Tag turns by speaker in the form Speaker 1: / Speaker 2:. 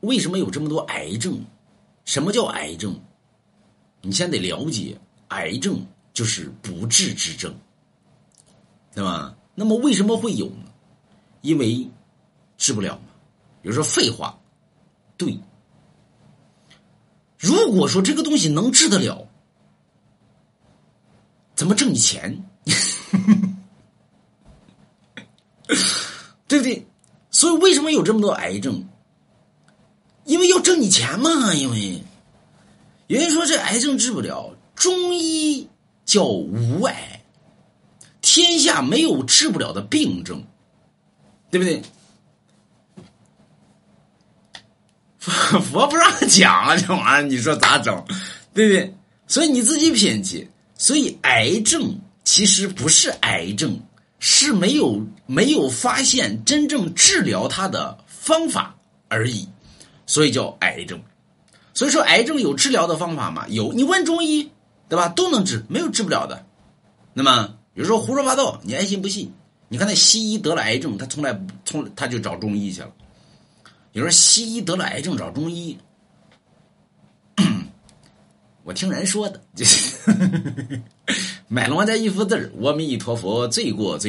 Speaker 1: 为什么有这么多癌症？什么叫癌症？你先得了解，癌症就是不治之症，对吧？那么为什么会有呢？因为治不了嘛。比如说废话，对。如果说这个东西能治得了，怎么挣你钱？对不对？所以为什么有这么多癌症？因为要挣你钱嘛。因为有人说这癌症治不了，中医叫无癌，天下没有治不了的病症，对不对？佛不让讲啊，这玩意儿你说咋整？对不对？所以你自己品去。所以癌症其实不是癌症，是没有没有发现真正治疗它的方法而已，所以叫癌症。所以说癌症有治疗的方法吗？有，你问中医，对吧？都能治，没有治不了的。那么有时候胡说八道，你爱信不信？你看那西医得了癌症，他从来从他就找中医去了。有时候西医得了癌症找中医。我听人说的，就是 买了我家一幅字阿弥陀佛，罪过罪。